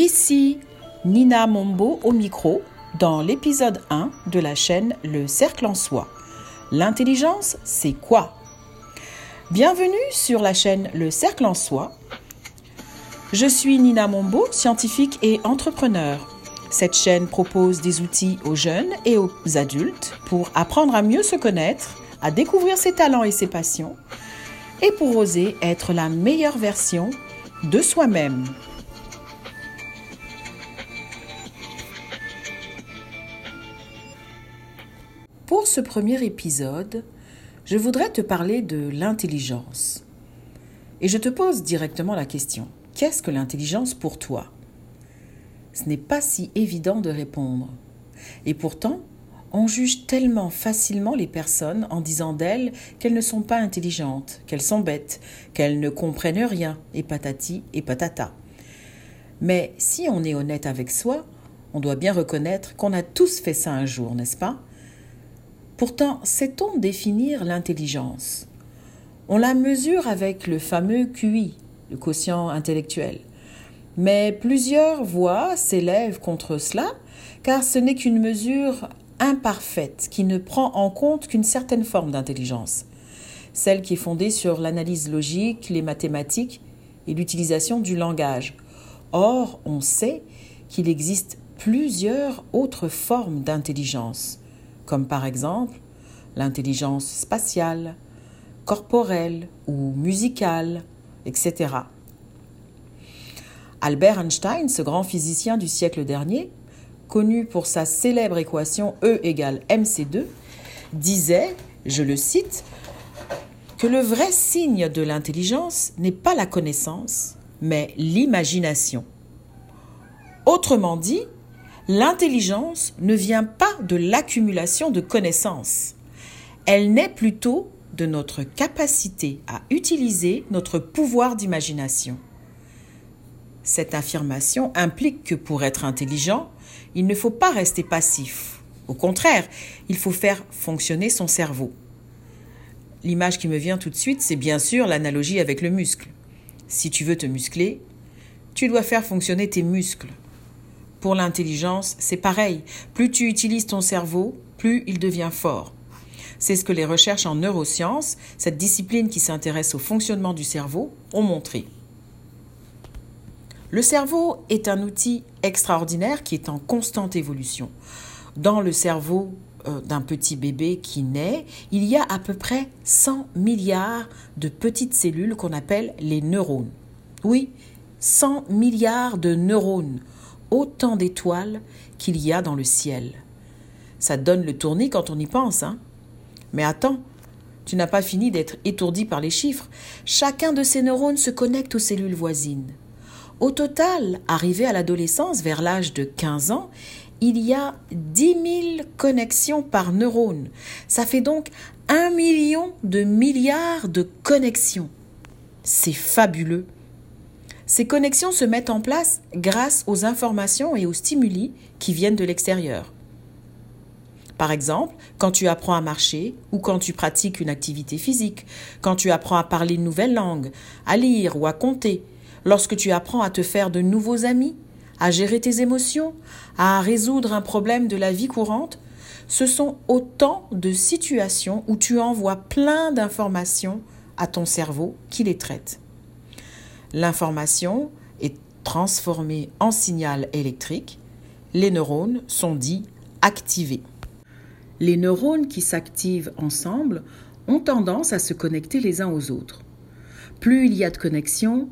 Ici Nina Mombo au micro dans l'épisode 1 de la chaîne Le Cercle en Soi. L'intelligence, c'est quoi? Bienvenue sur la chaîne Le Cercle en Soi. Je suis Nina Mombo, scientifique et entrepreneur. Cette chaîne propose des outils aux jeunes et aux adultes pour apprendre à mieux se connaître, à découvrir ses talents et ses passions, et pour oser être la meilleure version de soi-même. Pour ce premier épisode, je voudrais te parler de l'intelligence. Et je te pose directement la question, qu'est-ce que l'intelligence pour toi? Ce n'est pas si évident de répondre. Et pourtant, on juge tellement facilement les personnes en disant d'elles qu'elles ne sont pas intelligentes, qu'elles sont bêtes, qu'elles ne comprennent rien, et patati et patata. Mais si on est honnête avec soi, on doit bien reconnaître qu'on a tous fait ça un jour, n'est-ce pas? Pourtant, sait-on définir l'intelligence? On la mesure avec le fameux QI, le quotient intellectuel. Mais plusieurs voix s'élèvent contre cela, car ce n'est qu'une mesure imparfaite qui ne prend en compte qu'une certaine forme d'intelligence, celle qui est fondée sur l'analyse logique, les mathématiques et l'utilisation du langage. Or, on sait qu'il existe plusieurs autres formes d'intelligence comme par exemple l'intelligence spatiale, corporelle ou musicale, etc. Albert Einstein, ce grand physicien du siècle dernier, connu pour sa célèbre équation E égale mc2, disait, je le cite, que le vrai signe de l'intelligence n'est pas la connaissance, mais l'imagination. Autrement dit, L'intelligence ne vient pas de l'accumulation de connaissances. Elle naît plutôt de notre capacité à utiliser notre pouvoir d'imagination. Cette affirmation implique que pour être intelligent, il ne faut pas rester passif. Au contraire, il faut faire fonctionner son cerveau. L'image qui me vient tout de suite, c'est bien sûr l'analogie avec le muscle. Si tu veux te muscler, tu dois faire fonctionner tes muscles. Pour l'intelligence, c'est pareil. Plus tu utilises ton cerveau, plus il devient fort. C'est ce que les recherches en neurosciences, cette discipline qui s'intéresse au fonctionnement du cerveau, ont montré. Le cerveau est un outil extraordinaire qui est en constante évolution. Dans le cerveau euh, d'un petit bébé qui naît, il y a à peu près 100 milliards de petites cellules qu'on appelle les neurones. Oui, 100 milliards de neurones autant d'étoiles qu'il y a dans le ciel. Ça donne le tournis quand on y pense, hein. Mais attends, tu n'as pas fini d'être étourdi par les chiffres. Chacun de ces neurones se connecte aux cellules voisines. Au total, arrivé à l'adolescence, vers l'âge de 15 ans, il y a 10 000 connexions par neurone. Ça fait donc un million de milliards de connexions. C'est fabuleux. Ces connexions se mettent en place grâce aux informations et aux stimuli qui viennent de l'extérieur. Par exemple, quand tu apprends à marcher ou quand tu pratiques une activité physique, quand tu apprends à parler une nouvelle langue, à lire ou à compter, lorsque tu apprends à te faire de nouveaux amis, à gérer tes émotions, à résoudre un problème de la vie courante, ce sont autant de situations où tu envoies plein d'informations à ton cerveau qui les traite. L'information est transformée en signal électrique. Les neurones sont dits activés. Les neurones qui s'activent ensemble ont tendance à se connecter les uns aux autres. Plus il y a de connexion,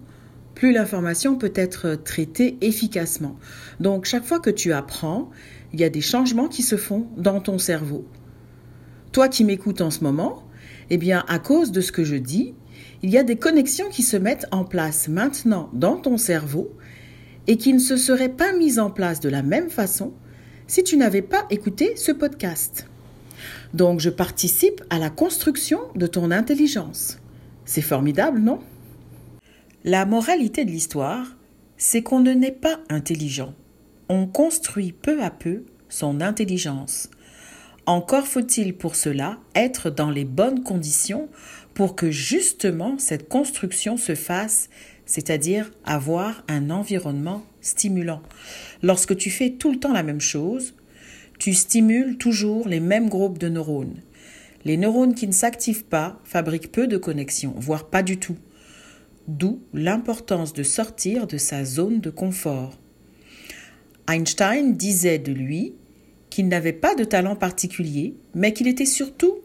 plus l'information peut être traitée efficacement. Donc chaque fois que tu apprends, il y a des changements qui se font dans ton cerveau. Toi qui m'écoutes en ce moment, eh bien à cause de ce que je dis, il y a des connexions qui se mettent en place maintenant dans ton cerveau et qui ne se seraient pas mises en place de la même façon si tu n'avais pas écouté ce podcast. Donc je participe à la construction de ton intelligence. C'est formidable, non? La moralité de l'histoire, c'est qu'on ne naît pas intelligent. On construit peu à peu son intelligence. Encore faut-il pour cela être dans les bonnes conditions pour que justement cette construction se fasse c'est-à-dire avoir un environnement stimulant. Lorsque tu fais tout le temps la même chose, tu stimules toujours les mêmes groupes de neurones. Les neurones qui ne s'activent pas fabriquent peu de connexions, voire pas du tout. D'où l'importance de sortir de sa zone de confort. Einstein disait de lui qu'il n'avait pas de talent particulier, mais qu'il était surtout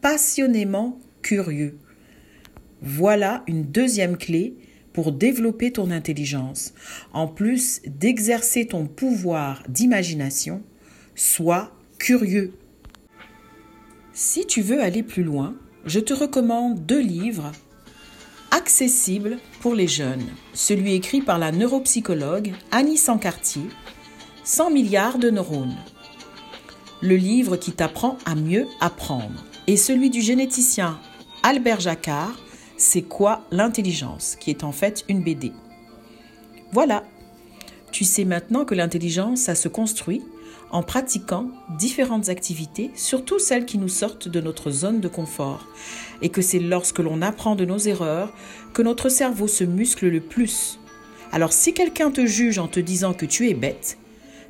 passionnément curieux. Voilà une deuxième clé pour développer ton intelligence. En plus d'exercer ton pouvoir d'imagination, sois curieux. Si tu veux aller plus loin, je te recommande deux livres accessibles pour les jeunes. Celui écrit par la neuropsychologue Annie Sancartier, 100 milliards de neurones. Le livre qui t'apprend à mieux apprendre. Et celui du généticien Albert Jacquard, c'est quoi l'intelligence, qui est en fait une BD. Voilà, tu sais maintenant que l'intelligence, ça se construit en pratiquant différentes activités, surtout celles qui nous sortent de notre zone de confort, et que c'est lorsque l'on apprend de nos erreurs que notre cerveau se muscle le plus. Alors si quelqu'un te juge en te disant que tu es bête,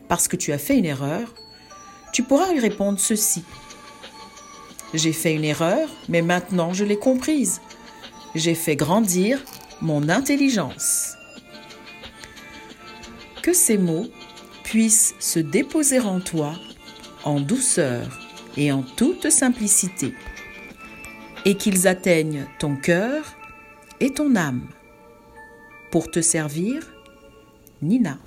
parce que tu as fait une erreur, tu pourras lui répondre ceci. J'ai fait une erreur, mais maintenant je l'ai comprise j'ai fait grandir mon intelligence. Que ces mots puissent se déposer en toi en douceur et en toute simplicité, et qu'ils atteignent ton cœur et ton âme. Pour te servir, Nina.